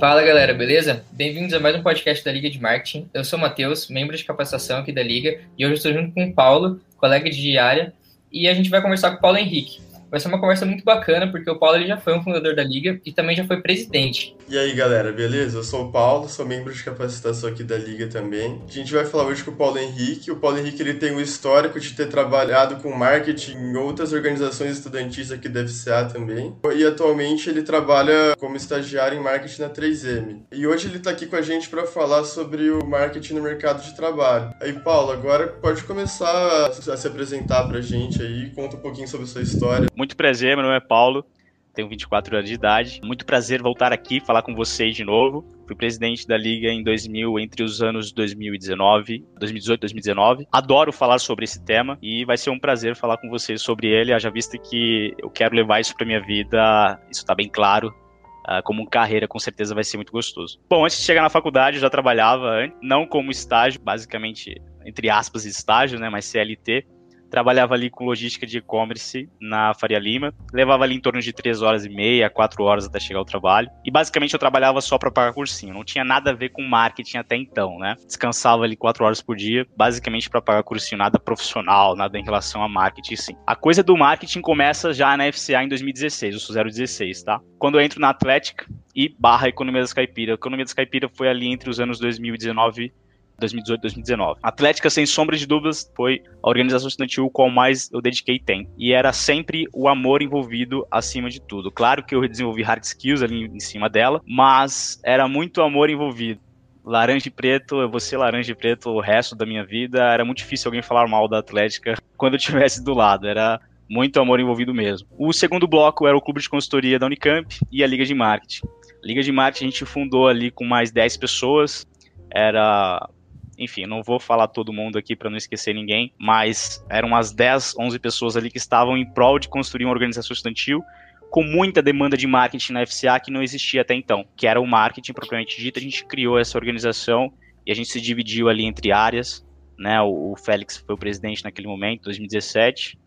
Fala galera, beleza? Bem-vindos a mais um podcast da Liga de Marketing. Eu sou o Matheus, membro de capacitação aqui da Liga, e hoje estou junto com o Paulo, colega de área, e a gente vai conversar com o Paulo Henrique. Vai ser uma conversa muito bacana, porque o Paulo ele já foi um fundador da Liga e também já foi presidente. E aí, galera, beleza? Eu sou o Paulo, sou membro de capacitação aqui da Liga também. A gente vai falar hoje com o Paulo Henrique. O Paulo Henrique ele tem um histórico de ter trabalhado com marketing em outras organizações estudantis aqui da FCA também. E atualmente ele trabalha como estagiário em marketing na 3M. E hoje ele está aqui com a gente para falar sobre o marketing no mercado de trabalho. Aí, Paulo, agora pode começar a se apresentar para a gente aí, conta um pouquinho sobre a sua história. Muito prazer, meu nome é Paulo, tenho 24 anos de idade. Muito prazer voltar aqui falar com vocês de novo. Fui presidente da liga em 2000, entre os anos 2019, 2018 e 2019. Adoro falar sobre esse tema e vai ser um prazer falar com vocês sobre ele, haja vista que eu quero levar isso para minha vida, isso está bem claro. Uh, como carreira, com certeza vai ser muito gostoso. Bom, antes de chegar na faculdade, eu já trabalhava, não como estágio, basicamente, entre aspas, estágio, né, mas CLT trabalhava ali com logística de e-commerce na Faria Lima, levava ali em torno de 3 horas e meia, 4 horas até chegar ao trabalho, e basicamente eu trabalhava só para pagar cursinho, não tinha nada a ver com marketing até então, né? Descansava ali 4 horas por dia, basicamente para pagar cursinho, nada profissional, nada em relação a marketing, sim. A coisa do marketing começa já na FCA em 2016, eu sou 016, tá? Quando eu entro na Atlética e barra Economia das Caipira. A Economia das Caipira foi ali entre os anos 2019 2018, 2019. Atlética, sem sombra de dúvidas, foi a organização estudantil a mais eu dediquei tempo. E era sempre o amor envolvido acima de tudo. Claro que eu desenvolvi hard skills ali em cima dela, mas era muito amor envolvido laranja e preto, eu vou ser laranja e preto o resto da minha vida. Era muito difícil alguém falar mal da Atlética quando eu estivesse do lado. Era muito amor envolvido mesmo. O segundo bloco era o clube de consultoria da Unicamp e a Liga de Marketing. Liga de Marketing a gente fundou ali com mais 10 pessoas. Era enfim, não vou falar todo mundo aqui para não esquecer ninguém, mas eram umas 10, 11 pessoas ali que estavam em prol de construir uma organização estudantil com muita demanda de marketing na FCA que não existia até então, que era o marketing propriamente dito. A gente criou essa organização e a gente se dividiu ali entre áreas, né? O, o Félix foi o presidente naquele momento, 2017.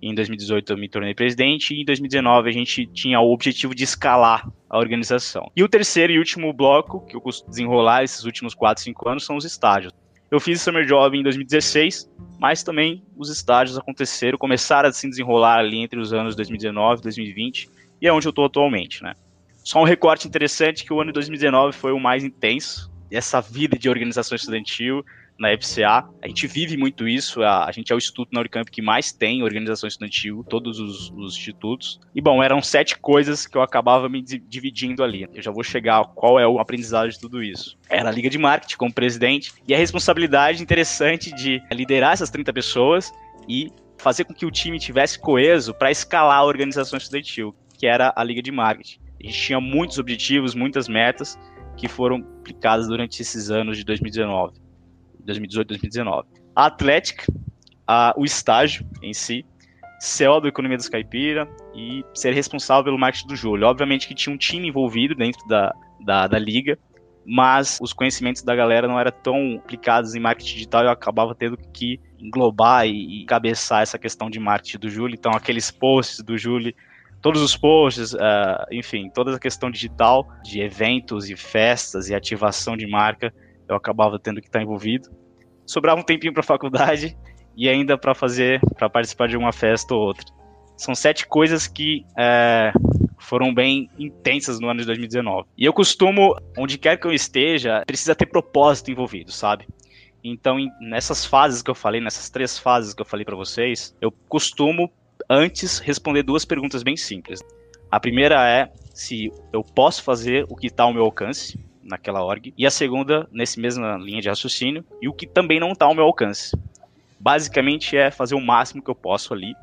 E em 2018 eu me tornei presidente e em 2019 a gente tinha o objetivo de escalar a organização. E o terceiro e último bloco que eu costumo desenrolar esses últimos 4, 5 anos são os estágios. Eu fiz Summer Job em 2016, mas também os estágios aconteceram, começaram a se desenrolar ali entre os anos 2019 e 2020, e é onde eu estou atualmente, né? Só um recorte interessante que o ano de 2019 foi o mais intenso, essa vida de organização estudantil, na FCA. A gente vive muito isso, a, a gente é o instituto na Unicamp que mais tem organização estudantil, todos os, os, institutos. E bom, eram sete coisas que eu acabava me dividindo ali. Eu já vou chegar a qual é o aprendizado de tudo isso. Era a Liga de Marketing como presidente e a responsabilidade interessante de liderar essas 30 pessoas e fazer com que o time tivesse coeso para escalar a organização estudantil, que era a Liga de Marketing. A gente tinha muitos objetivos, muitas metas que foram aplicadas durante esses anos de 2019. 2018, 2019. A Atlética, a, o estágio em si, CEO da Economia dos Caipira e ser responsável pelo marketing do Júlio. Obviamente que tinha um time envolvido dentro da, da, da liga, mas os conhecimentos da galera não eram tão aplicados em marketing digital e eu acabava tendo que englobar e, e cabeçar essa questão de marketing do Júlio. Então, aqueles posts do Júlio, todos os posts, uh, enfim, toda a questão digital de eventos e festas e ativação de marca, eu acabava tendo que estar envolvido. Sobrava um tempinho para faculdade e ainda para fazer, para participar de uma festa ou outra. São sete coisas que é, foram bem intensas no ano de 2019. E eu costumo, onde quer que eu esteja, precisa ter propósito envolvido, sabe? Então, nessas fases que eu falei, nessas três fases que eu falei para vocês, eu costumo antes responder duas perguntas bem simples. A primeira é se eu posso fazer o que está ao meu alcance naquela org, e a segunda nesse mesma linha de raciocínio, e o que também não está ao meu alcance. Basicamente é fazer o máximo que eu posso ali,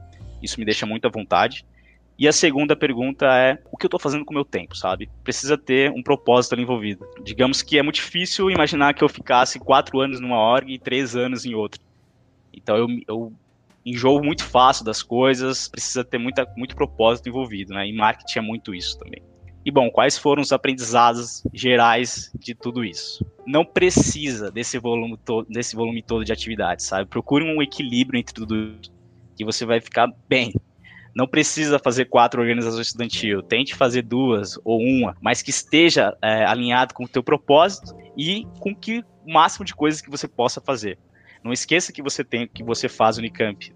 isso me deixa muito à vontade. E a segunda pergunta é o que eu estou fazendo com o meu tempo, sabe? Precisa ter um propósito ali envolvido. Digamos que é muito difícil imaginar que eu ficasse quatro anos numa org e três anos em outra. Então eu, eu enjoo muito fácil das coisas, precisa ter muita, muito propósito envolvido, né? E marketing é muito isso também. E bom, quais foram os aprendizados gerais de tudo isso? Não precisa desse volume, todo, desse volume todo de atividades, sabe? Procure um equilíbrio entre tudo que você vai ficar bem. Não precisa fazer quatro organizações estudantil, tente fazer duas ou uma, mas que esteja é, alinhado com o teu propósito e com que o máximo de coisas que você possa fazer. Não esqueça que você tem, que você faz Unicamp.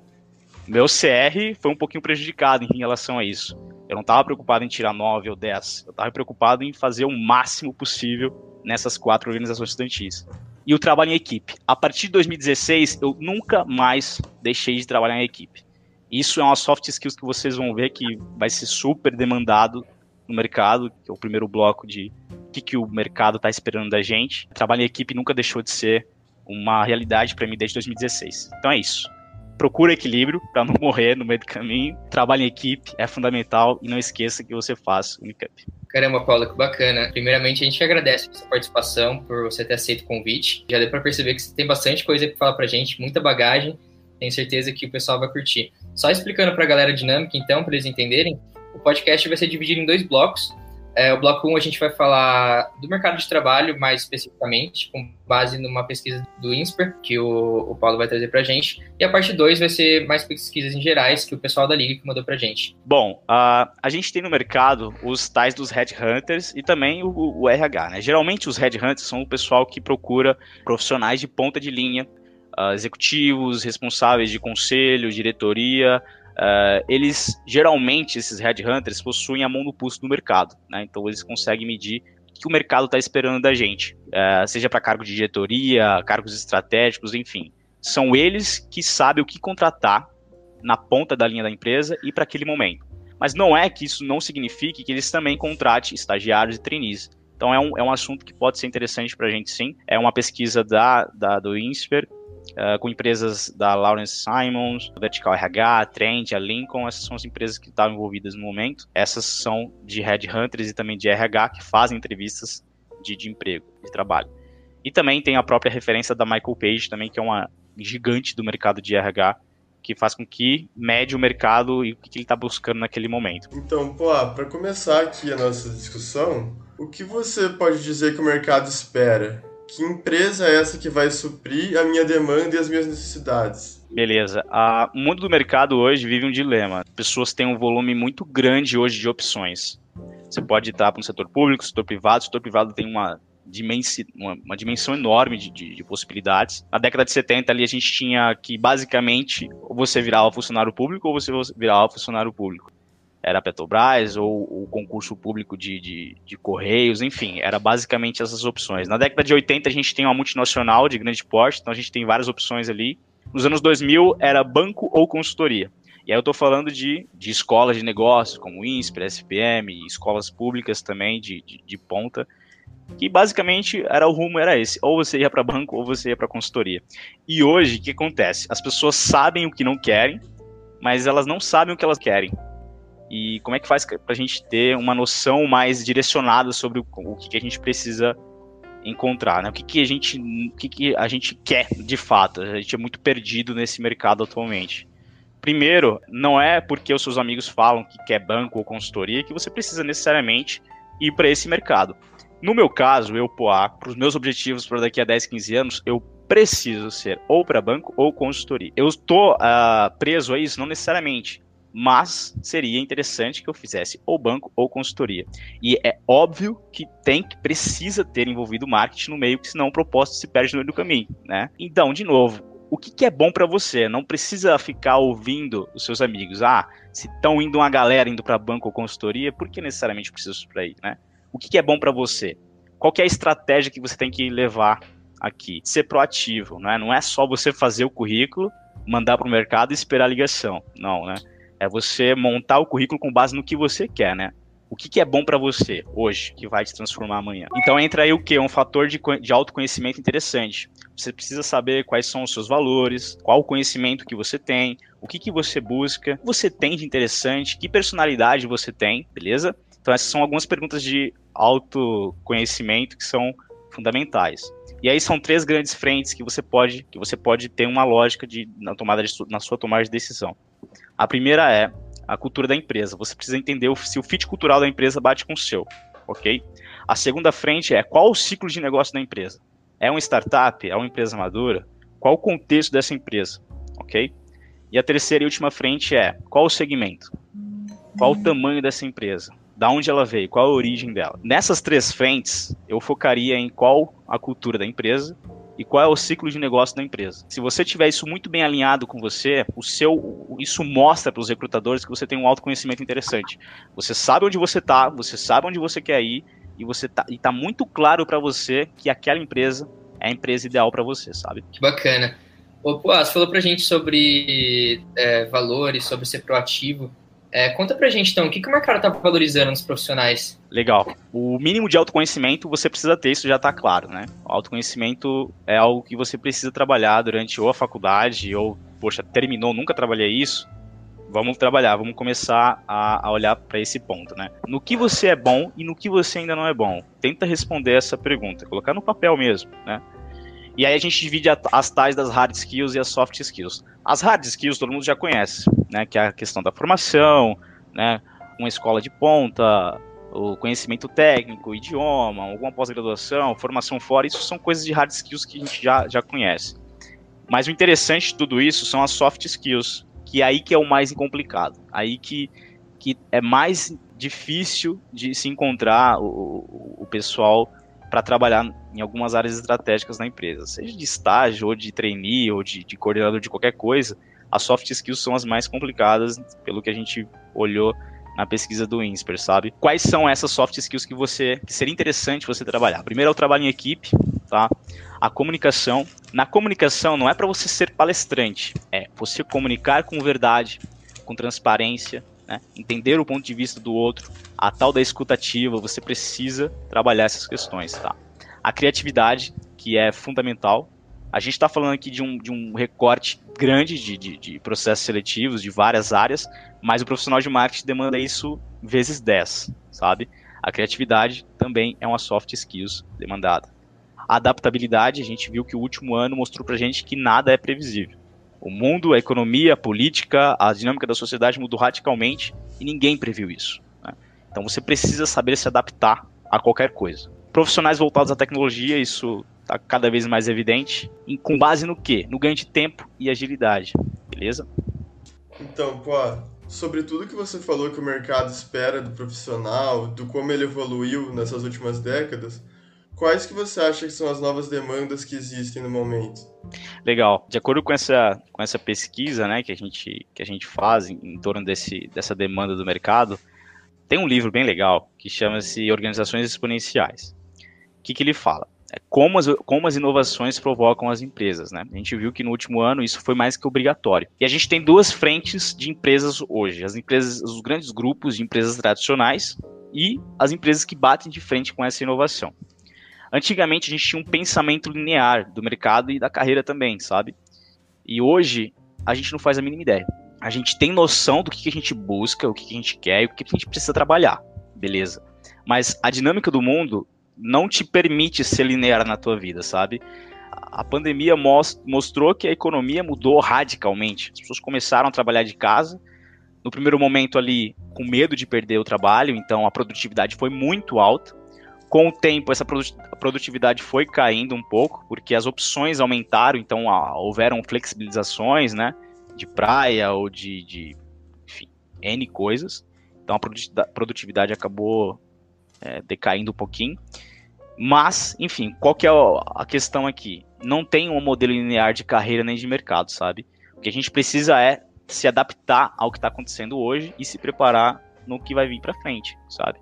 Meu CR foi um pouquinho prejudicado em relação a isso. Eu não estava preocupado em tirar 9 ou 10. Eu estava preocupado em fazer o máximo possível nessas quatro organizações estudantis. E o trabalho em equipe. A partir de 2016, eu nunca mais deixei de trabalhar em equipe. Isso é uma soft skills que vocês vão ver que vai ser super demandado no mercado, que é o primeiro bloco de o que, que o mercado está esperando da gente. Trabalho em equipe nunca deixou de ser uma realidade para mim desde 2016. Então é isso procura equilíbrio para não morrer no meio do caminho. Trabalhe em equipe, é fundamental e não esqueça que você faz Unicamp. Caramba, Paula, que bacana. Primeiramente, a gente agradece a sua participação, por você ter aceito o convite. Já deu para perceber que você tem bastante coisa para falar para gente, muita bagagem. Tenho certeza que o pessoal vai curtir. Só explicando para a galera dinâmica, então, para eles entenderem, o podcast vai ser dividido em dois blocos. É, o bloco 1 a gente vai falar do mercado de trabalho, mais especificamente, com base numa pesquisa do INSPER, que o, o Paulo vai trazer para a gente. E a parte 2 vai ser mais pesquisas em gerais, que o pessoal da Liga mandou para a gente. Bom, uh, a gente tem no mercado os tais dos headhunters e também o, o RH. Né? Geralmente os headhunters são o pessoal que procura profissionais de ponta de linha, uh, executivos, responsáveis de conselho, diretoria, Uh, eles geralmente esses headhunters possuem a mão no pulso do mercado, né? Então eles conseguem medir o que o mercado está esperando da gente, uh, seja para cargo de diretoria, cargos estratégicos, enfim. São eles que sabem o que contratar na ponta da linha da empresa e para aquele momento. Mas não é que isso não signifique que eles também contratem estagiários e trainees. Então é um, é um assunto que pode ser interessante para a gente sim. É uma pesquisa da, da do INSPER uh, com empresas da Lawrence Simons, Vertical RH, Trend, a Lincoln, essas são as empresas que estavam envolvidas no momento. Essas são de headhunters e também de RH que fazem entrevistas de, de emprego, de trabalho. E também tem a própria referência da Michael Page também, que é uma gigante do mercado de RH, que faz com que mede o mercado e o que ele está buscando naquele momento. Então, pô, para começar aqui a nossa discussão, o que você pode dizer que o mercado espera que empresa é essa que vai suprir a minha demanda e as minhas necessidades? Beleza. O mundo do mercado hoje vive um dilema. Pessoas têm um volume muito grande hoje de opções. Você pode estar para o setor público, setor privado. O setor privado tem uma, dimensi, uma, uma dimensão enorme de, de, de, possibilidades. Na década de 70 ali a gente tinha que basicamente ou você virava funcionário público ou você virava funcionário público era a Petrobras ou o concurso público de, de, de, Correios, enfim, era basicamente essas opções. Na década de 80 a gente tem uma multinacional de grande porte, então a gente tem várias opções ali. Nos anos 2000 era banco ou consultoria. E aí eu estou falando de, de escolas de negócios, como INSPER, SPM, escolas públicas também de, de, de ponta, que basicamente era o rumo era esse, ou você ia para banco ou você ia para consultoria. E hoje o que acontece? As pessoas sabem o que não querem, mas elas não sabem o que elas querem e como é que faz para a gente ter uma noção mais direcionada sobre o, o que, que, a gente precisa encontrar, né? O que, que a gente, o que, que a gente quer de fato? A gente é muito perdido nesse mercado atualmente. Primeiro, não é porque os seus amigos falam que quer banco ou consultoria que você precisa necessariamente ir para esse mercado. No meu caso, eu, Poá, para os meus objetivos para daqui a 10, 15 anos, eu preciso ser ou para banco ou consultoria. Eu estou uh, preso a isso? Não necessariamente mas seria interessante que eu fizesse ou banco ou consultoria. E é óbvio que tem que precisa ter envolvido marketing no meio, que senão o propósito se perde no meio do caminho, né? Então, de novo, o que, que é bom para você? Não precisa ficar ouvindo os seus amigos. Ah, se estão indo uma galera indo para banco ou consultoria, por que necessariamente precisa para ir, né? O que, que é bom para você? Qual é a estratégia que você tem que levar aqui? Ser proativo, né? Não é só você fazer o currículo, mandar para o mercado e esperar a ligação. Não, né? É você montar o currículo com base no que você quer, né? O que, que é bom para você hoje, que vai te transformar amanhã. Então entra aí o que? Um fator de, de autoconhecimento interessante. Você precisa saber quais são os seus valores, qual o conhecimento que você tem, o que, que você busca, o que você tem de interessante, que personalidade você tem, beleza? Então essas são algumas perguntas de autoconhecimento que são fundamentais. E aí são três grandes frentes que você pode que você pode ter uma lógica de na tomada de, na sua tomada de decisão. A primeira é a cultura da empresa. Você precisa entender se o fit cultural da empresa bate com o seu, ok? A segunda frente é qual o ciclo de negócio da empresa. É uma startup? É uma empresa madura? Qual o contexto dessa empresa, ok? E a terceira e última frente é qual o segmento? Qual o tamanho dessa empresa? Da onde ela veio? Qual a origem dela? Nessas três frentes, eu focaria em qual a cultura da empresa e qual é o ciclo de negócio da empresa. Se você tiver isso muito bem alinhado com você, o seu isso mostra para os recrutadores que você tem um autoconhecimento interessante. Você sabe onde você está, você sabe onde você quer ir e você tá, e tá muito claro para você que aquela empresa é a empresa ideal para você, sabe? Que bacana. Pô, você falou pra gente sobre é, valores, sobre ser proativo. É, conta pra gente então, o que, que o mercado tá valorizando nos profissionais? Legal. O mínimo de autoconhecimento você precisa ter, isso já está claro, né? O autoconhecimento é algo que você precisa trabalhar durante ou a faculdade, ou, poxa, terminou, nunca trabalhei isso. Vamos trabalhar, vamos começar a, a olhar para esse ponto, né? No que você é bom e no que você ainda não é bom. Tenta responder essa pergunta, colocar no papel mesmo, né? E aí a gente divide as tais das hard skills e as soft skills. As hard skills todo mundo já conhece, né? Que é a questão da formação, né? Uma escola de ponta, o conhecimento técnico, o idioma, alguma pós-graduação, formação fora, isso são coisas de hard skills que a gente já, já conhece. Mas o interessante de tudo isso são as soft skills, que é aí que é o mais complicado, aí que, que é mais difícil de se encontrar o, o pessoal para trabalhar em algumas áreas estratégicas da empresa, seja de estágio, ou de trainee, ou de, de coordenador de qualquer coisa, as soft skills são as mais complicadas, pelo que a gente olhou na pesquisa do INSPER, sabe? Quais são essas soft skills que você que seria interessante você trabalhar? Primeiro é o trabalho em equipe, tá? A comunicação. Na comunicação não é para você ser palestrante, é você comunicar com verdade, com transparência, né? entender o ponto de vista do outro, a tal da escutativa, você precisa trabalhar essas questões, tá? A criatividade, que é fundamental. A gente está falando aqui de um, de um recorte grande de, de, de, processos seletivos de várias áreas, mas o profissional de marketing demanda isso vezes 10, sabe? A criatividade também é uma soft skills demandada. A adaptabilidade, a gente viu que o último ano mostrou pra gente que nada é previsível. O mundo, a economia, a política, a dinâmica da sociedade mudou radicalmente e ninguém previu isso. Né? Então você precisa saber se adaptar a qualquer coisa. Profissionais voltados à tecnologia, isso está cada vez mais evidente. E com base no quê? No ganho de tempo e agilidade. Beleza? Então, pô, sobre tudo que você falou que o mercado espera do profissional, do como ele evoluiu nessas últimas décadas, quais que você acha que são as novas demandas que existem no momento? Legal. De acordo com essa, com essa pesquisa né, que, a gente, que a gente faz em, em torno desse, dessa demanda do mercado, tem um livro bem legal que chama-se Organizações Exponenciais. O que, que ele fala? É como as, como as inovações provocam as empresas, né? A gente viu que no último ano isso foi mais que obrigatório. E a gente tem duas frentes de empresas hoje: as empresas, os grandes grupos de empresas tradicionais e as empresas que batem de frente com essa inovação. Antigamente a gente tinha um pensamento linear do mercado e da carreira também, sabe? E hoje a gente não faz a mínima ideia. A gente tem noção do que a gente busca, o que a gente quer e o que a gente precisa trabalhar, beleza? Mas a dinâmica do mundo não te permite ser linear na tua vida, sabe? A pandemia mostrou que a economia mudou radicalmente. As pessoas começaram a trabalhar de casa. No primeiro momento ali, com medo de perder o trabalho, então a produtividade foi muito alta. Com o tempo, essa produtividade foi caindo um pouco, porque as opções aumentaram, então houveram flexibilizações, né? De praia ou de, de enfim, N coisas. Então a produtividade acabou é, decaindo um pouquinho. Mas, enfim, qual que é a questão aqui? Não tem um modelo linear de carreira nem de mercado, sabe? O que a gente precisa é se adaptar ao que está acontecendo hoje e se preparar no que vai vir para frente, sabe?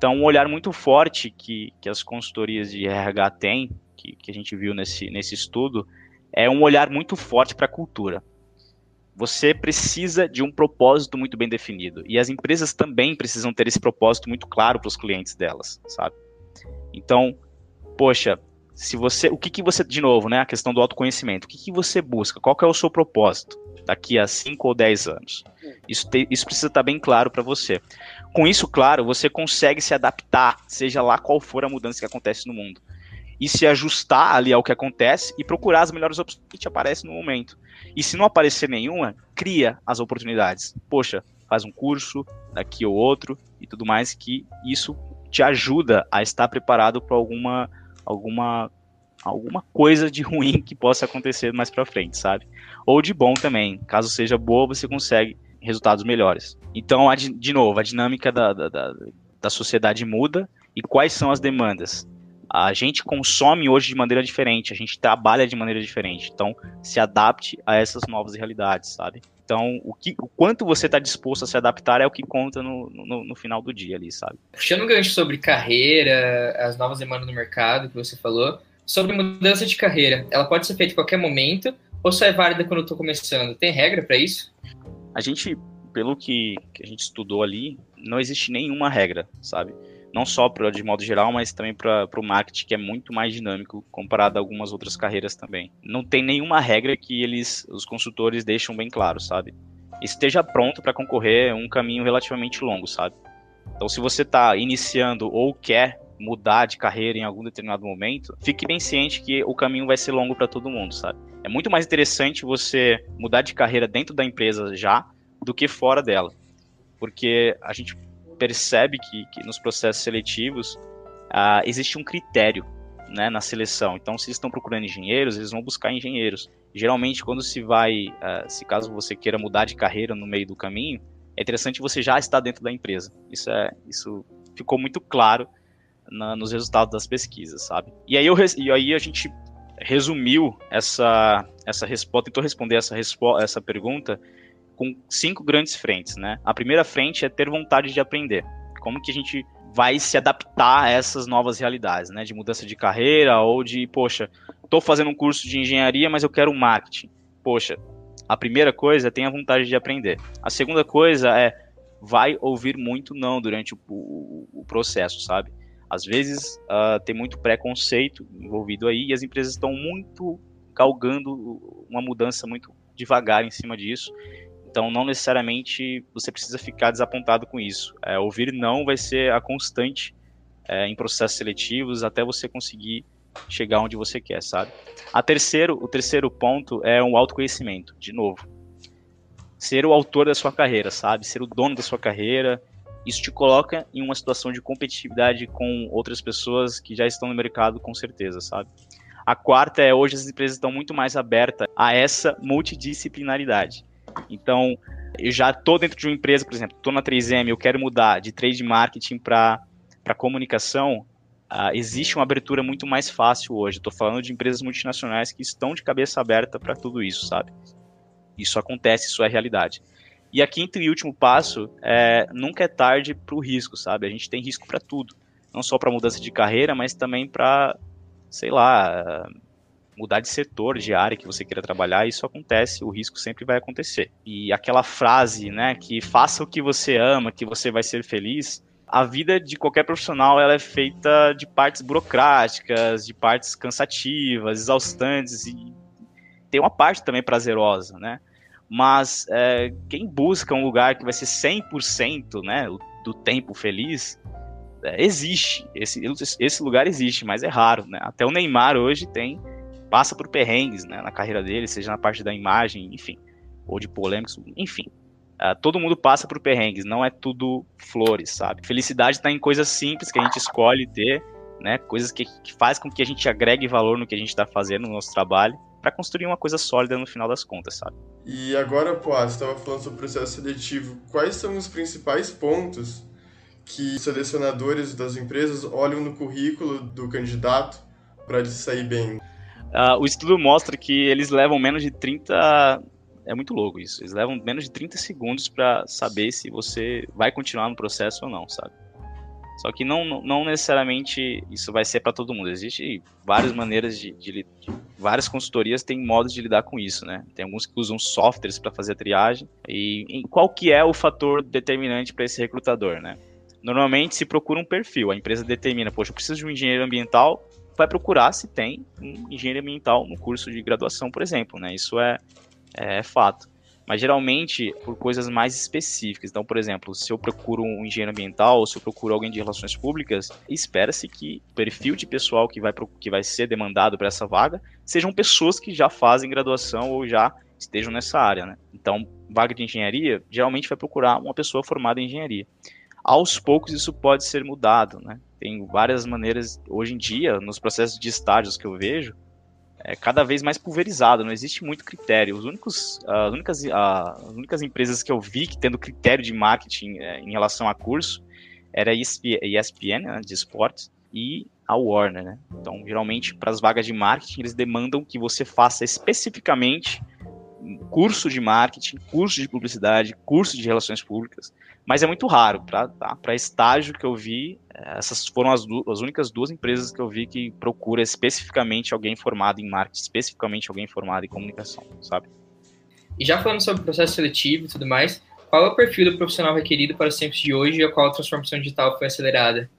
Então, um olhar muito forte que, que as consultorias de RH têm, que, que a gente viu nesse, nesse estudo, é um olhar muito forte para a cultura. Você precisa de um propósito muito bem definido. E as empresas também precisam ter esse propósito muito claro para os clientes delas, sabe? Então, poxa, se você, o que, que você, de novo, né, a questão do autoconhecimento, o que, que você busca? Qual que é o seu propósito daqui a 5 ou 10 anos? Isso, te, isso precisa estar bem claro para você. Com isso claro, você consegue se adaptar, seja lá qual for a mudança que acontece no mundo. E se ajustar ali ao que acontece e procurar as melhores opções que te aparecem no momento. E se não aparecer nenhuma, cria as oportunidades. Poxa, faz um curso, daqui ou outro e tudo mais, que isso te ajuda a estar preparado para alguma, alguma alguma coisa de ruim que possa acontecer mais para frente, sabe? Ou de bom também. Caso seja boa, você consegue resultados melhores. Então, a, de novo, a dinâmica da, da, da, da sociedade muda e quais são as demandas? A gente consome hoje de maneira diferente, a gente trabalha de maneira diferente. Então, se adapte a essas novas realidades, sabe? Então, o, que, o quanto você está disposto a se adaptar é o que conta no, no, no, final do dia ali, sabe? Puxando um gancho sobre carreira, as novas demandas no mercado que você falou, sobre mudança de carreira, ela pode ser feita em qualquer momento ou só é válida quando eu estou começando? Tem regra para isso? A gente, pelo que, que a gente estudou ali, não existe nenhuma regra, sabe? Não só para de modo geral, mas também para o marketing, que é muito mais dinâmico comparado a algumas outras carreiras também. Não tem nenhuma regra que eles, os consultores, deixam bem claro, sabe? Esteja pronto para concorrer um caminho relativamente longo, sabe? Então, se você está iniciando ou quer mudar de carreira em algum determinado momento, fique bem ciente que o caminho vai ser longo para todo mundo, sabe? É muito mais interessante você mudar de carreira dentro da empresa já do que fora dela. Porque a gente percebe que, que nos processos seletivos uh, existe um critério né, na seleção. Então, se estão procurando engenheiros, eles vão buscar engenheiros. Geralmente, quando se vai, uh, se caso você queira mudar de carreira no meio do caminho, é interessante você já estar dentro da empresa. Isso é, isso ficou muito claro na, nos resultados das pesquisas, sabe? E aí, eu, e aí a gente resumiu essa, essa resposta, tentou responder essa, essa pergunta com cinco grandes frentes, né? A primeira frente é ter vontade de aprender. Como que a gente vai se adaptar a essas novas realidades, né? De mudança de carreira ou de, poxa, estou fazendo um curso de engenharia, mas eu quero marketing. Poxa, a primeira coisa é tenha vontade de aprender. A segunda coisa é vai ouvir muito não durante o, o, o processo, sabe? Às vezes uh, tem muito preconceito envolvido aí e as empresas estão muito galgando uma mudança muito devagar em cima disso. Então, não necessariamente você precisa ficar desapontado com isso. É, ouvir não vai ser a constante é, em processos seletivos até você conseguir chegar onde você quer, sabe? A terceiro, o terceiro ponto é um autoconhecimento, de novo. Ser o autor da sua carreira, sabe? Ser o dono da sua carreira, isso te coloca em uma situação de competitividade com outras pessoas que já estão no mercado, com certeza, sabe? A quarta é hoje as empresas estão muito mais abertas a essa multidisciplinaridade. Então, eu já estou dentro de uma empresa, por exemplo, estou na 3M, eu quero mudar de trade marketing para comunicação, uh, existe uma abertura muito mais fácil hoje. Estou falando de empresas multinacionais que estão de cabeça aberta para tudo isso, sabe? Isso acontece, isso é realidade. E a quinto e último passo é nunca é tarde para o risco, sabe? A gente tem risco para tudo, não só para mudança de carreira, mas também para, sei lá, mudar de setor, de área que você queira trabalhar. Isso acontece, o risco sempre vai acontecer. E aquela frase, né, que faça o que você ama, que você vai ser feliz. A vida de qualquer profissional ela é feita de partes burocráticas, de partes cansativas, exaustantes e tem uma parte também prazerosa, né? mas é, quem busca um lugar que vai ser 100% né, do tempo feliz, é, existe, esse, esse lugar existe, mas é raro, né? Até o Neymar hoje tem, passa por perrengues né, na carreira dele, seja na parte da imagem, enfim, ou de polêmicas, enfim. Uh, todo mundo passa por perrengues, não é tudo flores, sabe? Felicidade está em coisas simples que a gente escolhe ter, né? Coisas que, que faz com que a gente agregue valor no que a gente está fazendo no nosso trabalho para construir uma coisa sólida no final das contas, sabe? E agora, pô, você estava falando sobre o processo seletivo. Quais são os principais pontos que selecionadores das empresas olham no currículo do candidato para ele sair bem? Uh, o estudo mostra que eles levam menos de 30. É muito louco isso. Eles levam menos de 30 segundos para saber se você vai continuar no processo ou não, sabe? Só que não, não necessariamente isso vai ser para todo mundo. Existem várias maneiras de, de, de, Várias consultorias têm modos de lidar com isso, né? Tem alguns que usam softwares para fazer a triagem. E em, qual que é o fator determinante para esse recrutador, né? Normalmente se procura um perfil. A empresa determina, poxa, eu preciso de um engenheiro ambiental. Vai procurar se tem um engenheiro ambiental no curso de graduação, por exemplo, né? Isso é, é fato mas geralmente por coisas mais específicas. Então, por exemplo, se eu procuro um engenheiro ambiental ou se eu procuro alguém de relações públicas, espera-se que o perfil de pessoal que vai, que vai ser demandado para essa vaga sejam pessoas que já fazem graduação ou já estejam nessa área, né? Então, vaga de engenharia, geralmente vai procurar uma pessoa formada em engenharia. aos poucos isso pode ser mudado, né? Tem várias maneiras, hoje em dia, nos processos de estágios que eu vejo, é cada vez mais pulverizado, não existe muito critério. Os únicos, as, únicas, as únicas empresas que eu vi que tendo critério de marketing é, em relação a curso era a ESPN, né, de esportes, e a Warner, né? Então, geralmente, para as vagas de marketing, eles demandam que você faça especificamente curso de marketing, curso de publicidade, curso de relações públicas, mas é muito raro. Para tá? estágio que eu vi, eh, essas foram as, as, únicas duas empresas que eu vi que procura especificamente alguém formado em marketing, especificamente alguém formado em comunicação, sabe? E já falando sobre processo seletivo e tudo mais, qual é o perfil do profissional requerido para os tempos de hoje e a qual a transformação digital foi acelerada?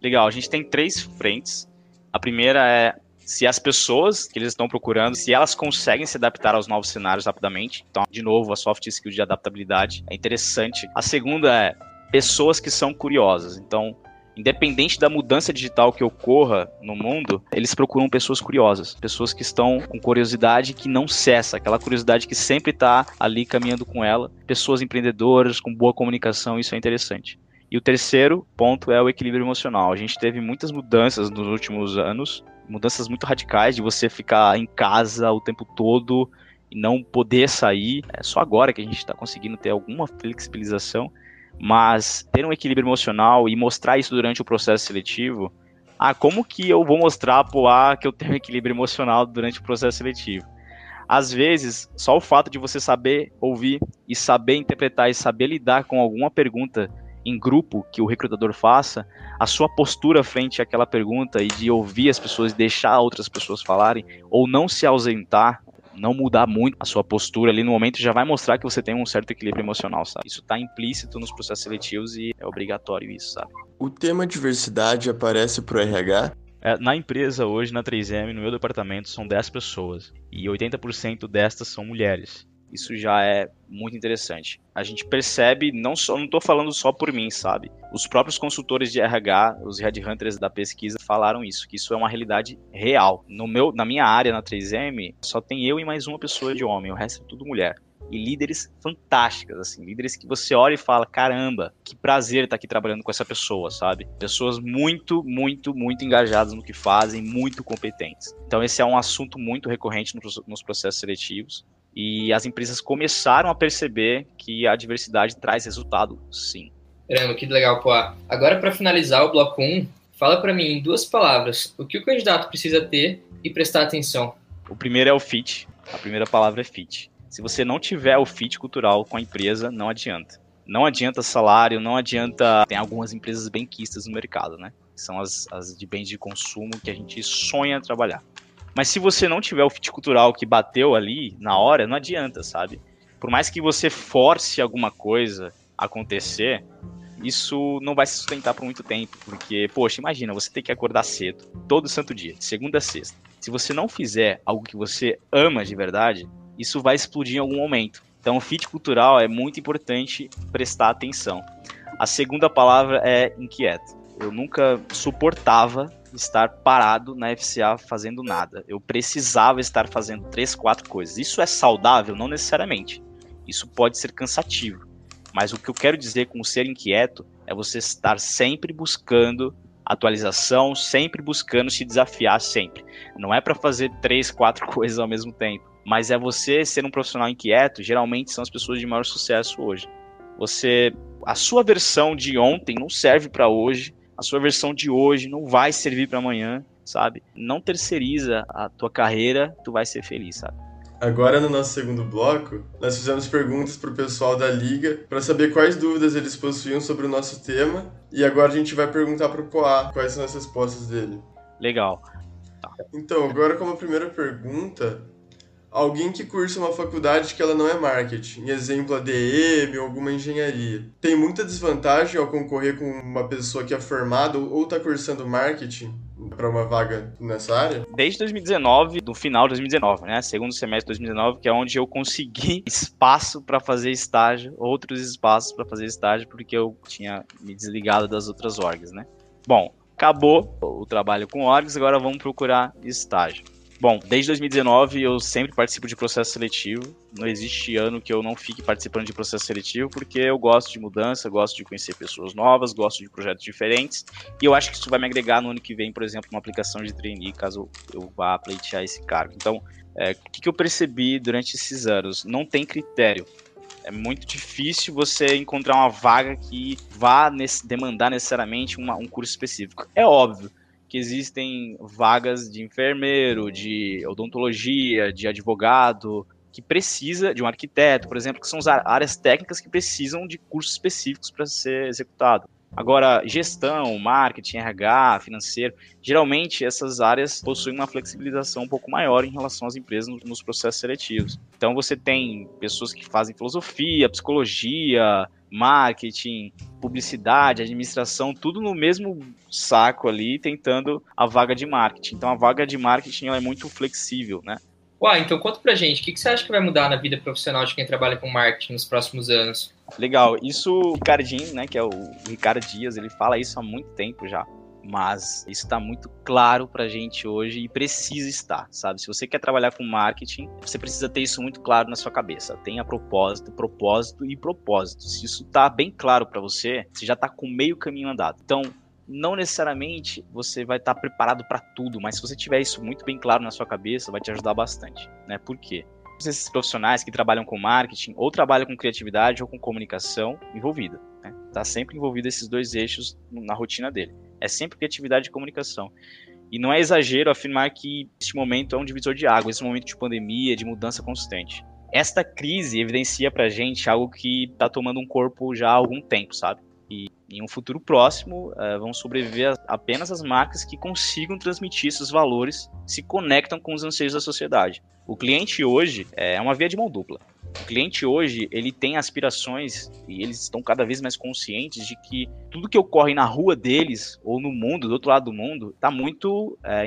Legal, a gente tem três frentes. A primeira é se as pessoas que eles estão procurando, se elas conseguem se adaptar aos novos cenários rapidamente. Então, de novo, a soft skill de adaptabilidade é interessante. A segunda é pessoas que são curiosas. Então, independente da mudança digital que ocorra no mundo, eles procuram pessoas curiosas, pessoas que estão com curiosidade que não cessa, aquela curiosidade que sempre está ali caminhando com ela, pessoas empreendedoras com boa comunicação, isso é interessante. E o terceiro ponto é o equilíbrio emocional. A gente teve muitas mudanças nos últimos anos mudanças muito radicais de você ficar em casa o tempo todo e não poder sair. É só agora que a gente está conseguindo ter alguma flexibilização, mas ter um equilíbrio emocional e mostrar isso durante o processo seletivo. Ah, como que eu vou mostrar pro A que eu tenho equilíbrio emocional durante o processo seletivo? Às vezes, só o fato de você saber ouvir e saber interpretar e saber lidar com alguma pergunta em grupo que o recrutador faça, a sua postura frente àquela pergunta e de ouvir as pessoas, deixar outras pessoas falarem, ou não se ausentar, não mudar muito a sua postura ali no momento, já vai mostrar que você tem um certo equilíbrio emocional, sabe? Isso está implícito nos processos seletivos e é obrigatório isso, sabe? O tema diversidade aparece pro RH? É, na empresa hoje, na 3M, no meu departamento, são 10 pessoas e 80% destas são mulheres. Isso já é muito interessante. A gente percebe, não só, não estou falando só por mim, sabe? Os próprios consultores de RH, os headhunters da pesquisa falaram isso, que isso é uma realidade real. No meu, na minha área na 3M, só tem eu e mais uma pessoa de homem, o resto é tudo mulher e líderes fantásticas, assim, líderes que você olha e fala, caramba, que prazer estar aqui trabalhando com essa pessoa, sabe? Pessoas muito, muito, muito engajadas no que fazem, muito competentes. Então esse é um assunto muito recorrente nos processos seletivos e as empresas começaram a perceber que a diversidade traz resultado, sim. Caramba, que legal, pô. Agora, para finalizar o bloco 1, fala para mim em duas palavras o que o candidato precisa ter e prestar atenção. O primeiro é o fit. A primeira palavra é fit. Se você não tiver o fit cultural com a empresa, não adianta. Não adianta salário, não adianta. Tem algumas empresas bem quistas no mercado, né? São as, as de bens de consumo que a gente sonha trabalhar. Mas se você não tiver o fit cultural que bateu ali na hora, não adianta, sabe? Por mais que você force alguma coisa acontecer, isso não vai se sustentar por muito tempo, porque, poxa, imagina, você tem que acordar cedo, todo santo dia, de segunda a sexta. Se você não fizer algo que você ama de verdade, isso vai explodir em algum momento. Então, o fit cultural é muito importante prestar atenção. A segunda palavra é inquieto. Eu nunca suportava estar parado na FCA fazendo nada. Eu precisava estar fazendo três, quatro coisas. Isso é saudável? Não necessariamente. Isso pode ser cansativo. Mas o que eu quero dizer com ser inquieto é você estar sempre buscando atualização, sempre buscando se desafiar sempre. Não é para fazer três, quatro coisas ao mesmo tempo, mas é você ser um profissional inquieto. Geralmente são as pessoas de maior sucesso hoje. Você, a sua versão de ontem não serve para hoje a sua versão de hoje não vai servir para amanhã, sabe? Não terceiriza a tua carreira, tu vai ser feliz, sabe? Agora, no nosso segundo bloco, nós fizemos perguntas para o pessoal da Liga para saber quais dúvidas eles possuíam sobre o nosso tema. E agora a gente vai perguntar para o Poá quais são as respostas dele. Legal. Então, agora, como primeira pergunta, alguém que cursa uma faculdade que ela não é marketing, exemplo ADM ou alguma engenharia, tem muita desvantagem ao concorrer com uma pessoa que é formada ou está cursando marketing para uma vaga nessa área? Desde 2019, do final de 2019, né, segundo semestre de 2019, que é onde eu consegui espaço para fazer estágio, outros espaços para fazer estágio, porque eu tinha me desligado das outras orgs, né? Bom, acabou o trabalho com orgs, agora vamos procurar estágio. Bom, desde 2019 eu sempre participo de processo seletivo. Não existe ano que eu não fique participando de processo seletivo, porque eu gosto de mudança, gosto de conhecer pessoas novas, gosto de projetos diferentes. E eu acho que isso vai me agregar no ano que vem, por exemplo, uma aplicação de trainee, caso eu vá pleitear esse cargo. Então, é, o que eu percebi durante esses anos? Não tem critério. É muito difícil você encontrar uma vaga que vá nesse, demandar necessariamente uma, um curso específico. É óbvio que existem vagas de enfermeiro, de odontologia, de advogado, que precisa de um arquiteto, por exemplo, que são as áreas técnicas que precisam de cursos específicos para ser executado. Agora, gestão, marketing, RH, financeiro, geralmente essas áreas possuem uma flexibilização um pouco maior em relação às empresas nos processos seletivos. Então você tem pessoas que fazem filosofia, psicologia, marketing, publicidade, administração, tudo no mesmo saco ali, tentando a vaga de marketing. Então a vaga de marketing é muito flexível, né? Uai, então conta pra gente, o que, que você acha que vai mudar na vida profissional de quem trabalha com marketing nos próximos anos? Legal, isso o Ricardinho, né, que é o Ricardo Dias, ele fala isso há muito tempo já. Mas isso está muito claro para a gente hoje e precisa estar, sabe? Se você quer trabalhar com marketing, você precisa ter isso muito claro na sua cabeça. Tenha propósito, propósito e propósito. Se isso está bem claro para você, você já está com meio caminho andado. Então, não necessariamente você vai estar tá preparado para tudo, mas se você tiver isso muito bem claro na sua cabeça, vai te ajudar bastante, né? Por quê? Esses profissionais que trabalham com marketing ou trabalham com criatividade ou com comunicação envolvida, né? Tá sempre envolvido esses dois eixos na rotina dele. É sempre criatividade e comunicação. E não é exagero afirmar que este momento é um divisor de água, esse momento de pandemia, de mudança constante. Esta crise evidencia pra gente algo que tá tomando um corpo já há algum tempo, sabe? E em um futuro próximo uh, vão sobreviver apenas as marcas que consigam transmitir esses valores, se conectam com os anseios da sociedade. O cliente hoje é uma via de mão dupla. O cliente hoje, ele tem aspirações e eles estão cada vez mais conscientes de que tudo que ocorre na rua deles ou no mundo, do outro lado do mundo, está muito é,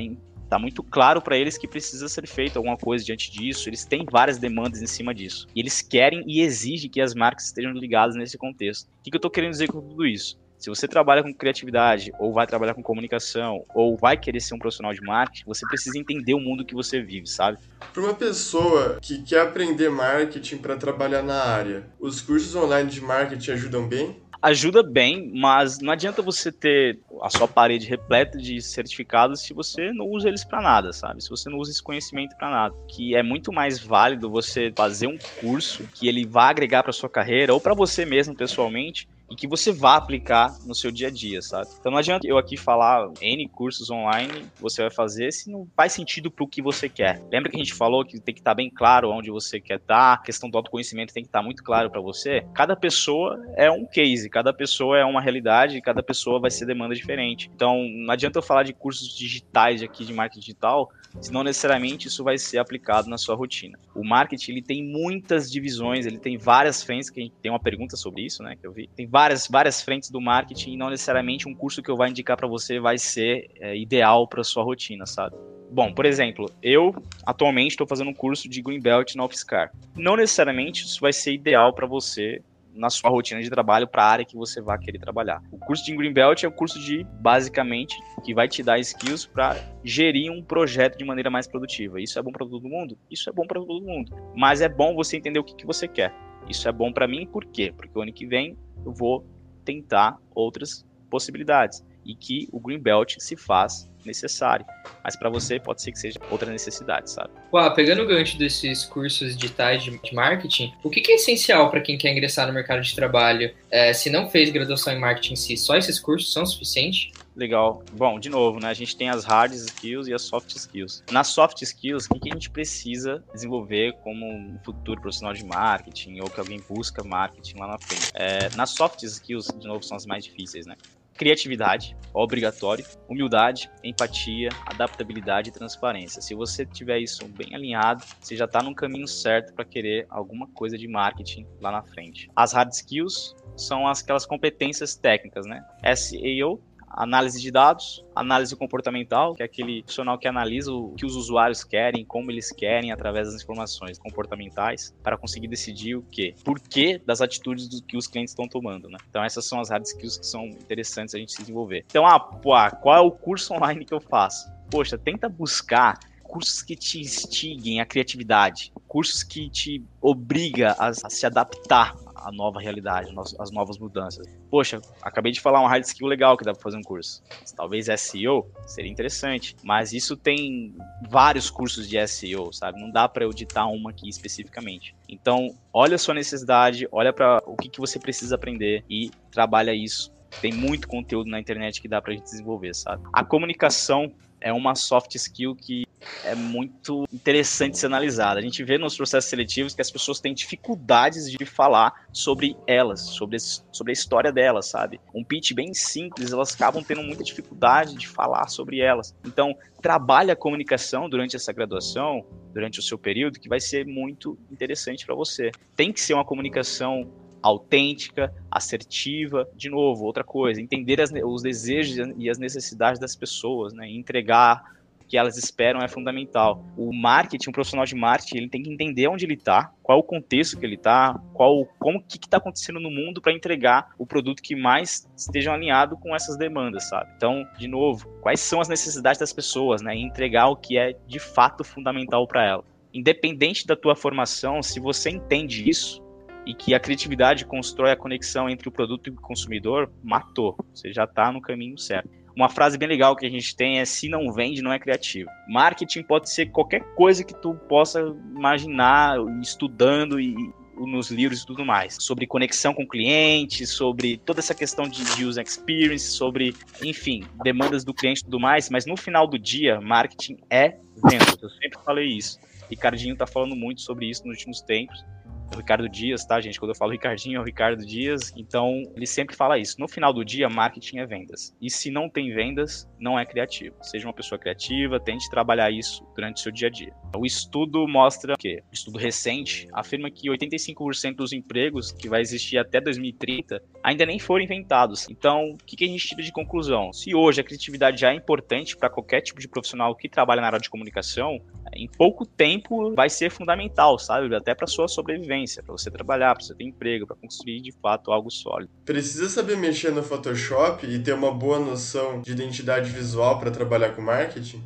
Tá muito claro para eles que precisa ser feito alguma coisa diante disso. Eles têm várias demandas em cima disso. E eles querem e exigem que as marcas estejam ligadas nesse contexto. O que, que eu estou querendo dizer com tudo isso? Se você trabalha com criatividade, ou vai trabalhar com comunicação, ou vai querer ser um profissional de marketing, você precisa entender o mundo que você vive, sabe? Para uma pessoa que quer aprender marketing para trabalhar na área, os cursos online de marketing ajudam bem? ajuda bem, mas não adianta você ter a sua parede repleta de certificados se você não usa eles para nada, sabe? Se você não usa esse conhecimento para nada, que é muito mais válido você fazer um curso que ele vá agregar para sua carreira ou para você mesmo pessoalmente e que você vá aplicar no seu dia a dia, sabe? Então não adianta eu aqui falar N cursos online você vai fazer se não faz sentido para o que você quer. Lembra que a gente falou que tem que estar tá bem claro onde você quer estar, a questão do autoconhecimento tem que estar tá muito claro para você? Cada pessoa é um case, cada pessoa é uma realidade, cada pessoa vai ser demanda diferente. Então não adianta eu falar de cursos digitais aqui de marketing digital senão necessariamente isso vai ser aplicado na sua rotina. O marketing ele tem muitas divisões, ele tem várias frentes, que a gente tem uma pergunta sobre isso, né, que eu vi. Tem várias, várias frentes do marketing e não necessariamente um curso que eu vou indicar para você vai ser é, ideal para sua rotina, sabe? Bom, por exemplo, eu atualmente estou fazendo um curso de Green Belt na UFSCar. Não necessariamente isso vai ser ideal para você na sua rotina de trabalho para a área que você vai querer trabalhar. O curso de Green Belt é o curso de, basicamente, que vai te dar skills para gerir um projeto de maneira mais produtiva. Isso é bom para todo mundo? Isso é bom para todo mundo. Mas é bom você entender o que, que você quer. Isso é bom para mim por quê? Porque o ano que vem eu vou tentar outras possibilidades e que o Green Belt se faz necessário. Mas para você pode ser que seja outra necessidade, sabe? Uau, pegando o gancho desses cursos digitais de, marketing, o que, que é essencial para quem quer ingressar no mercado de trabalho? É, se não fez graduação em marketing em si, só esses cursos são suficientes? Legal. Bom, de novo, né? A gente tem as hard skills e as soft skills. Nas soft skills, o que a gente precisa desenvolver como um futuro profissional de marketing ou que alguém busca marketing lá na frente? É, nas soft skills, de novo, são as mais difíceis, né? Criatividade, obrigatório, humildade, empatia, adaptabilidade e transparência. Se você tiver isso bem alinhado, você já está no caminho certo para querer alguma coisa de marketing lá na frente. As hard skills são aquelas competências técnicas, né? SEO, análise de dados, análise comportamental, que é aquele profissional que analisa o que os usuários querem, como eles querem, através das informações comportamentais, para conseguir decidir o que, por que das atitudes do que os clientes estão tomando, né? Então essas são as hard skills que são interessantes a gente se desenvolver. Então, ah, pô, ah, qual é o curso online que eu faço? Poxa, tenta buscar cursos que te instiguem a criatividade, cursos que te obriga a, a se adaptar à nova realidade, às novas mudanças. Poxa, acabei de falar uma hard skill legal que dá para fazer um curso. Talvez SEO seria interessante, mas isso tem vários cursos de SEO, sabe? Não dá para eu ditar uma aqui especificamente. Então, olha a sua necessidade, olha para o que, que você precisa aprender e trabalha isso tem muito conteúdo na internet que dá pra gente desenvolver, sabe? A comunicação é uma soft skill que é muito interessante ser analisada. A gente vê nos processos seletivos que as pessoas têm dificuldades de falar sobre elas, sobre, sobre a história delas, sabe? Um pitch bem simples, elas acabam tendo muita dificuldade de falar sobre elas. Então, trabalhe a comunicação durante essa graduação, durante o seu período, que vai ser muito interessante para você. Tem que ser uma comunicação autêntica, assertiva. De novo, outra coisa, entender as, os desejos e as necessidades das pessoas, né? entregar o que elas esperam é fundamental. O marketing, um profissional de marketing, ele tem que entender onde ele está, qual o contexto que ele está, qual, como que está acontecendo no mundo para entregar o produto que mais esteja alinhado com essas demandas, sabe? Então, de novo, quais são as necessidades das pessoas, né? E entregar o que é de fato fundamental para ela. Independente da tua formação, se você entende isso, e que a criatividade constrói a conexão entre o produto e o consumidor, matou. Você já está no caminho certo. Uma frase bem legal que a gente tem é: se não vende, não é criativo. Marketing pode ser qualquer coisa que tu possa imaginar, estudando e nos livros e tudo mais. Sobre conexão com clientes, sobre toda essa questão de, user experience, sobre, enfim, demandas do cliente e tudo mais. Mas no final do dia, marketing é venda. Eu sempre falei isso. Ricardinho tá falando muito sobre isso nos últimos tempos o Ricardo Dias, tá, gente? Quando eu falo Ricardinho, é o Ricardo Dias. Então, ele sempre fala isso. No final do dia, marketing é vendas. E se não tem vendas, não é criativo. Seja uma pessoa criativa, tente trabalhar isso durante o seu dia a dia. O estudo mostra que, o estudo recente afirma que 85% dos empregos que vai existir até 2030 ainda nem foram inventados. Então, o que a gente tira de conclusão? Se hoje a criatividade já é importante para qualquer tipo de profissional que trabalha na área de comunicação, em pouco tempo vai ser fundamental, sabe? Até para sua sobrevivência, para você trabalhar, para você ter emprego, para construir de fato algo sólido. Precisa saber mexer no Photoshop e ter uma boa noção de identidade visual para trabalhar com marketing?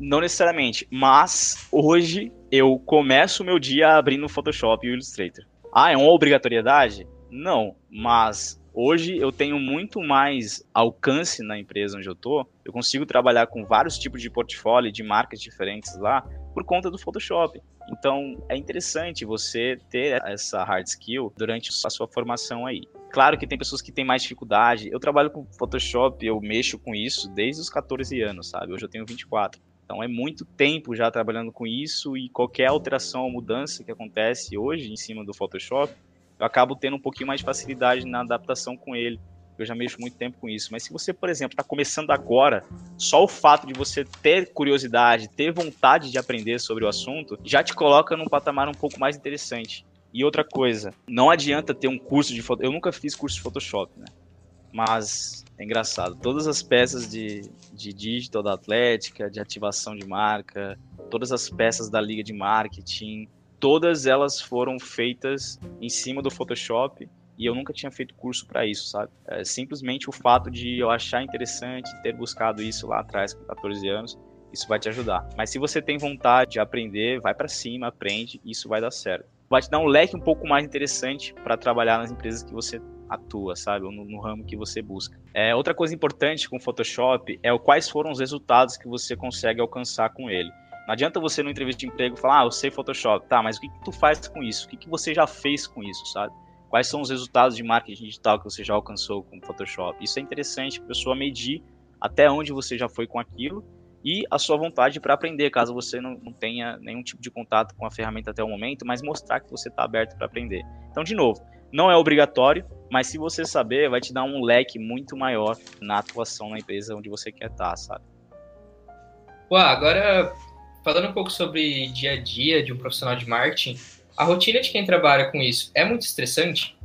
Não necessariamente, mas hoje eu começo o meu dia abrindo o Photoshop e o Illustrator. Ah, é uma obrigatoriedade? Não, mas Hoje eu tenho muito mais alcance na empresa onde eu tô. Eu consigo trabalhar com vários tipos de portfólio de marcas diferentes lá por conta do Photoshop. Então é interessante você ter essa hard skill durante a sua formação aí. Claro que tem pessoas que têm mais dificuldade. Eu trabalho com Photoshop, eu mexo com isso desde os 14 anos, sabe? Hoje eu tenho 24. Então é muito tempo já trabalhando com isso e qualquer alteração ou mudança que acontece hoje em cima do Photoshop, eu acabo tendo um pouquinho mais de facilidade na adaptação com ele. Eu já mexo muito tempo com isso. Mas se você, por exemplo, está começando agora, só o fato de você ter curiosidade, ter vontade de aprender sobre o assunto, já te coloca num patamar um pouco mais interessante. E outra coisa, não adianta ter um curso de Eu nunca fiz curso de Photoshop, né? Mas é engraçado. Todas as peças de, de digital da Atlética, de ativação de marca, todas as peças da liga de marketing, todas elas foram feitas em cima do Photoshop e eu nunca tinha feito curso para isso, sabe? É, simplesmente o fato de eu achar interessante ter buscado isso lá atrás com 14 anos, isso vai te ajudar. Mas se você tem vontade de aprender, vai para cima, aprende, isso vai dar certo. Vai te dar um leque um pouco mais interessante para trabalhar nas empresas que você atua, sabe? Ou no, no, ramo que você busca. É, outra coisa importante com o Photoshop é o, quais foram os resultados que você consegue alcançar com ele. Não adianta você no entrevista de emprego falar, ah, eu sei Photoshop, tá, mas o que, que tu faz com isso? O que, que você já fez com isso, sabe? Quais são os resultados de marketing digital que você já alcançou com Photoshop? Isso é interessante para a pessoa medir até onde você já foi com aquilo e a sua vontade para aprender, caso você não, não, tenha nenhum tipo de contato com a ferramenta até o momento, mas mostrar que você está aberto para aprender. Então, de novo, não é obrigatório, mas se você saber, vai te dar um leque muito maior na atuação na empresa onde você quer estar, tá, sabe? Ué, agora falando um pouco sobre dia a dia de um profissional de marketing, a rotina de quem trabalha com isso é muito estressante?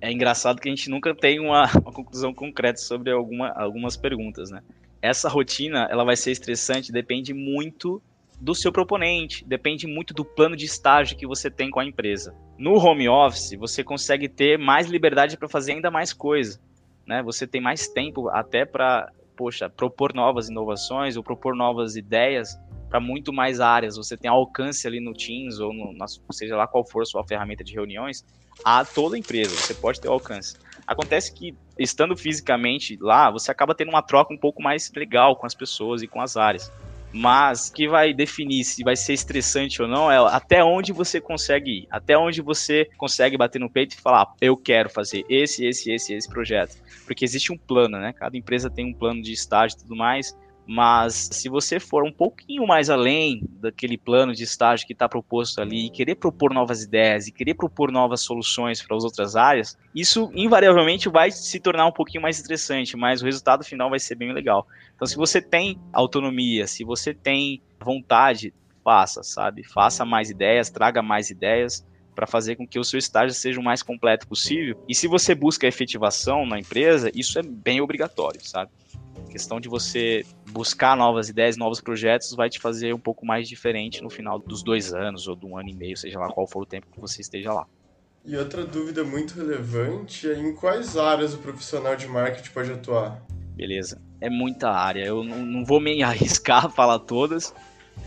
É engraçado que a gente nunca tem uma, uma conclusão concreta sobre alguma, algumas perguntas, né? Essa rotina, ela vai ser estressante, depende muito do seu proponente, depende muito do plano de estágio que você tem com a empresa. No home office, você consegue ter mais liberdade para fazer ainda mais coisa, né? Você tem mais tempo até para, poxa, propor novas inovações ou propor novas ideias para muito mais áreas, você tem alcance ali no Teams ou no, seja lá qual for a sua ferramenta de reuniões, a toda empresa, você pode ter alcance. Acontece que, estando fisicamente lá, você acaba tendo uma troca um pouco mais legal com as pessoas e com as áreas. Mas que vai definir se vai ser estressante ou não é até onde você consegue ir, até onde você consegue bater no peito e falar, eu quero fazer esse, esse, esse, esse projeto. Porque existe um plano, né? Cada empresa tem um plano de estágio e tudo mais. Mas se você for um pouquinho mais além daquele plano de estágio que está proposto ali e querer propor novas ideias e querer propor novas soluções para as outras áreas, isso invariavelmente vai se tornar um pouquinho mais estressante, mas o resultado final vai ser bem legal. Então, se você tem autonomia, se você tem vontade, faça, sabe? Faça mais ideias, traga mais ideias para fazer com que o seu estágio seja o mais completo possível. E se você busca efetivação na empresa, isso é bem obrigatório, sabe? A questão de você buscar novas ideias, novos projetos, vai te fazer um pouco mais diferente no final dos dois anos ou de um ano e meio, seja lá qual for o tempo que você esteja lá. E outra dúvida muito relevante é em quais áreas o profissional de marketing pode atuar? Beleza. É muita área. Eu não, não vou me arriscar a falar todas,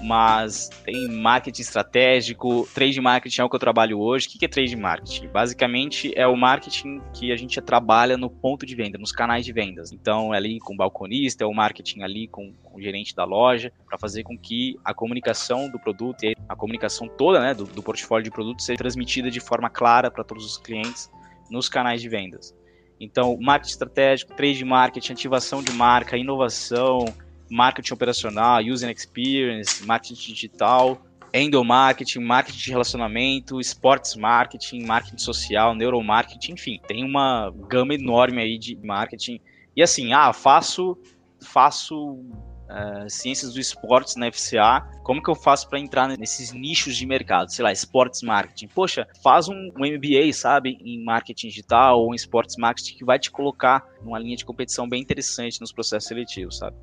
mas tem marketing estratégico, trade marketing é o que eu trabalho hoje. O que é trade marketing? Basicamente é o marketing que a gente trabalha no ponto de venda, nos canais de vendas. Então é ali com o balconista, é o marketing ali com, com o gerente da loja, para fazer com que a comunicação do produto e a comunicação toda né, do, do portfólio de produtos seja transmitida de forma clara para todos os clientes nos canais de vendas. Então, marketing estratégico, trade marketing, ativação de marca, inovação, marketing operacional, user experience, marketing digital, endomarketing, marketing de relacionamento, sports marketing, marketing social, neuromarketing, enfim, tem uma gama enorme aí de marketing. E assim, ah, faço faço uh, ciências do esportes na FCA, como que eu faço para entrar nesses nichos de mercado? Sei lá, esportes marketing. Poxa, faz um, um MBA, sabe, em marketing digital ou em esportes marketing que vai te colocar numa linha de competição bem interessante nos processos seletivos, sabe?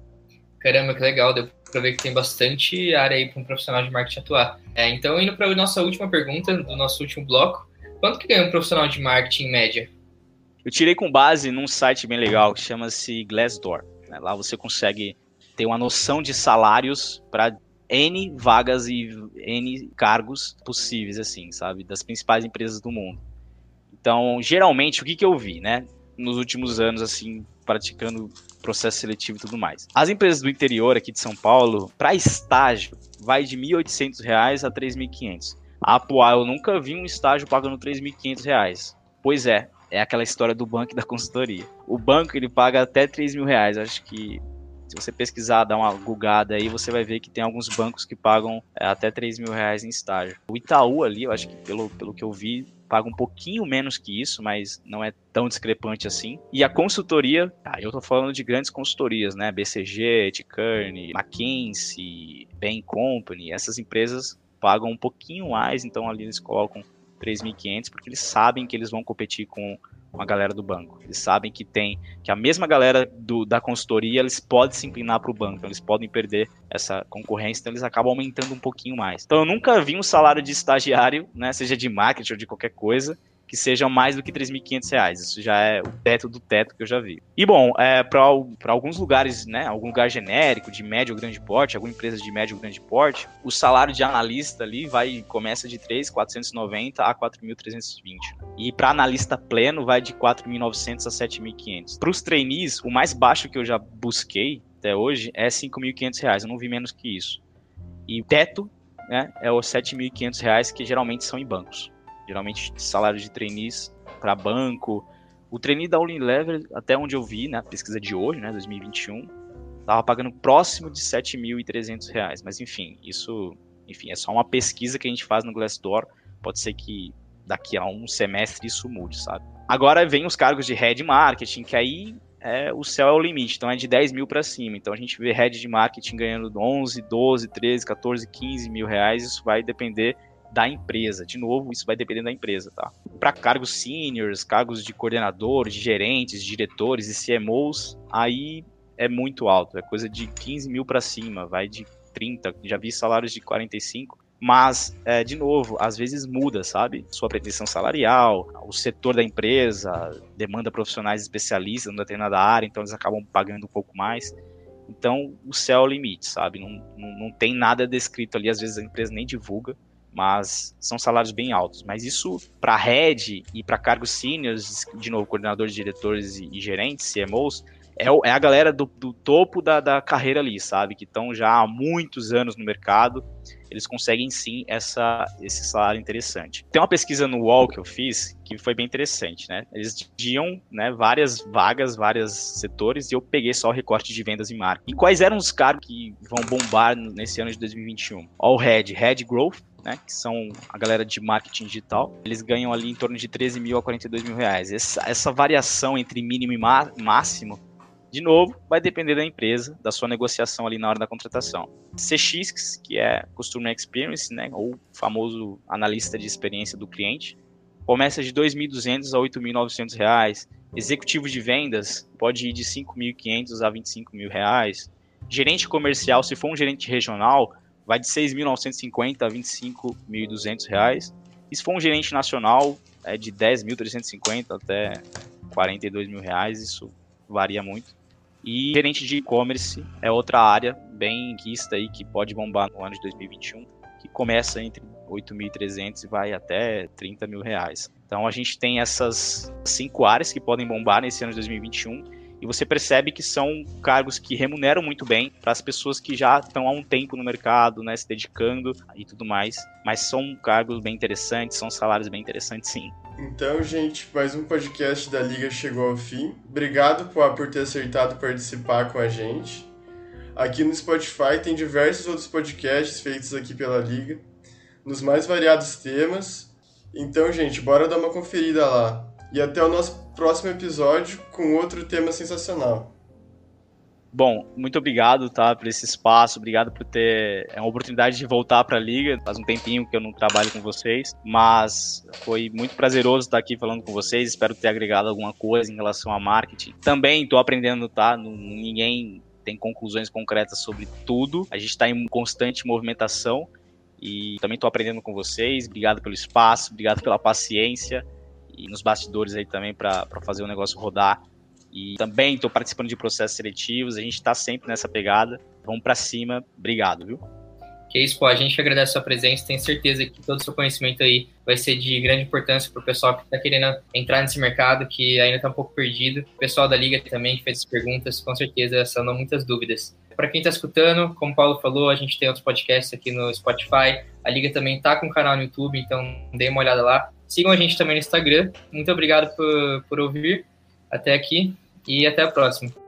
Caramba, que legal, deu para ver que tem bastante área aí para um profissional de marketing atuar. É, então, indo para a nossa última pergunta, do nosso último bloco, quanto que ganha um profissional de marketing em média? Eu tirei com base num site bem legal que chama-se Glassdoor. Né? Lá você consegue ter uma noção de salários para N vagas e N cargos possíveis, assim, sabe? Das principais empresas do mundo. Então, geralmente, o que, que eu vi, né? Nos últimos anos, assim, praticando processo seletivo e tudo mais. As empresas do interior aqui de São Paulo, para estágio, vai de R$ 1.800 a R$ 3.500. A Apoa, eu nunca vi um estágio pagando R$ 3.500. Pois é, é aquela história do banco e da consultoria. O banco ele paga até R$ mil reais. Acho que se você pesquisar, dar uma gugada aí, você vai ver que tem alguns bancos que pagam é, até 3 mil reais em estágio. O Itaú ali, eu acho que pelo, pelo que eu vi, paga um pouquinho menos que isso, mas não é tão discrepante assim. E a consultoria, ah, eu tô falando de grandes consultorias, né? BCG, Kearney, McKinsey, Bain Company, essas empresas pagam um pouquinho mais, então ali eles colocam 3.500 porque eles sabem que eles vão competir com com a galera do banco. Eles sabem que tem que a mesma galera do, da consultoria eles podem se inclinar para o banco, então eles podem perder essa concorrência, então eles acabam aumentando um pouquinho mais. Então eu nunca vi um salário de estagiário, né, seja de marketing ou de qualquer coisa, que sejam mais do que 3.500 reais. Isso já é o teto do teto que eu já vi. E bom, é, para alguns lugares, né, algum lugar genérico, de médio ou grande porte, alguma empresa de médio ou grande porte, o salário de analista ali vai começa de 3.490 a 4.320. E para analista pleno vai de 4.900 a 7.500. Para os trainees, o mais baixo que eu já busquei até hoje é 5.500 reais. Eu não vi menos que isso. E teto né, é os 7.500 reais que geralmente são em bancos geralmente salário de trainees para banco. O trainee da Unilever, até onde eu vi, né, pesquisa de hoje, né, 2021, estava pagando próximo de 7.300 reais. Mas enfim, isso, enfim, é só uma pesquisa que a gente faz no Glassdoor. Pode ser que daqui a um semestre isso mude, sabe? Agora vem os cargos de head marketing, que aí é, o céu é o limite, então é de 10 mil para cima. Então a gente vê head de marketing ganhando 11, 12, 13, 14, 15 mil reais. Isso vai depender da empresa. De novo, isso vai depender da empresa, tá? Para cargos seniors, cargos de coordenador, de gerentes, diretores e CMOs, aí é muito alto, é coisa de 15 mil para cima, vai de 30, já vi salários de 45. Mas, é, de novo, às vezes muda, sabe? Sua pretensão salarial, o setor da empresa, demanda profissionais especialistas em determinada área, então eles acabam pagando um pouco mais. Então, o céu é o limite, sabe? Não, não, não tem nada descrito ali, às vezes a empresa nem divulga, mas são salários bem altos. Mas isso, para head e para cargos seniors, de novo, coordenadores, diretores e, e gerentes, CMOs, é, é, a galera do, do topo da, da, carreira ali, sabe? Que estão já há muitos anos no mercado eles conseguem sim essa, esse salário interessante. Tem uma pesquisa no UOL que eu fiz que foi bem interessante, né? Eles dividiam né, várias vagas, vários setores, e eu peguei só o recorte de vendas e marketing. E quais eram os cargos que vão bombar nesse ano de 2021? All Head, Head Growth, né, que são a galera de marketing digital, eles ganham ali em torno de 13 mil a 42 mil reais. Essa, essa variação entre mínimo e máximo de novo, vai depender da empresa, da sua negociação ali na hora da contratação. CX, que é Customer Experience, né, ou famoso analista de experiência do cliente, começa de R$ 2.200 a 8.900 reais. Executivo de vendas pode ir de R$ 5.500 a 25.000 reais. Gerente comercial, se for um gerente regional, vai de R$ 6.950 a 25.200 reais. E se for um gerente nacional, é de R$ 10.350 até 42.000 reais. Isso varia muito. E gerente de e-commerce é outra área bem quista aí que pode bombar no ano de 2021, que começa entre 8.300 e vai até 30 mil reais. Então a gente tem essas cinco áreas que podem bombar nesse ano de 2021 e você percebe que são cargos que remuneram muito bem para as pessoas que já estão há um tempo no mercado, né, se dedicando e tudo mais. Mas são cargos bem interessantes, são salários bem interessantes, sim. Então, gente, mais um podcast da Liga chegou ao fim. Obrigado por, ter acertado participar com a gente. Aqui no Spotify tem diversos outros podcasts feitos aqui pela Liga, nos mais variados temas. Então, gente, bora dar uma conferida lá. E até o nosso próximo episódio com outro tema sensacional. Bom, muito obrigado, tá, por esse espaço, obrigado por ter é uma oportunidade de voltar para a liga. Faz um tempinho que eu não trabalho com vocês, mas foi muito prazeroso estar aqui falando com vocês. Espero ter agregado alguma coisa em relação a marketing. Também estou aprendendo, tá? Ninguém tem conclusões concretas sobre tudo. A gente está em constante movimentação e também estou aprendendo com vocês. Obrigado pelo espaço, obrigado pela paciência e nos bastidores aí também para fazer o negócio rodar. E também estou participando de processos seletivos, a gente está sempre nessa pegada. Vamos para cima, obrigado, viu? Que isso, pô, a gente agradece a sua presença, tenho certeza que todo o seu conhecimento aí vai ser de grande importância para o pessoal que está querendo entrar nesse mercado, que ainda está um pouco perdido. O pessoal da Liga também que fez as perguntas, com certeza sanou muitas dúvidas. Para quem está escutando, como o Paulo falou, a gente tem outros podcasts aqui no Spotify. A Liga também está com um canal no YouTube, então dê uma olhada lá. Sigam a gente também no Instagram. Muito obrigado por, por ouvir até aqui e até a próxima.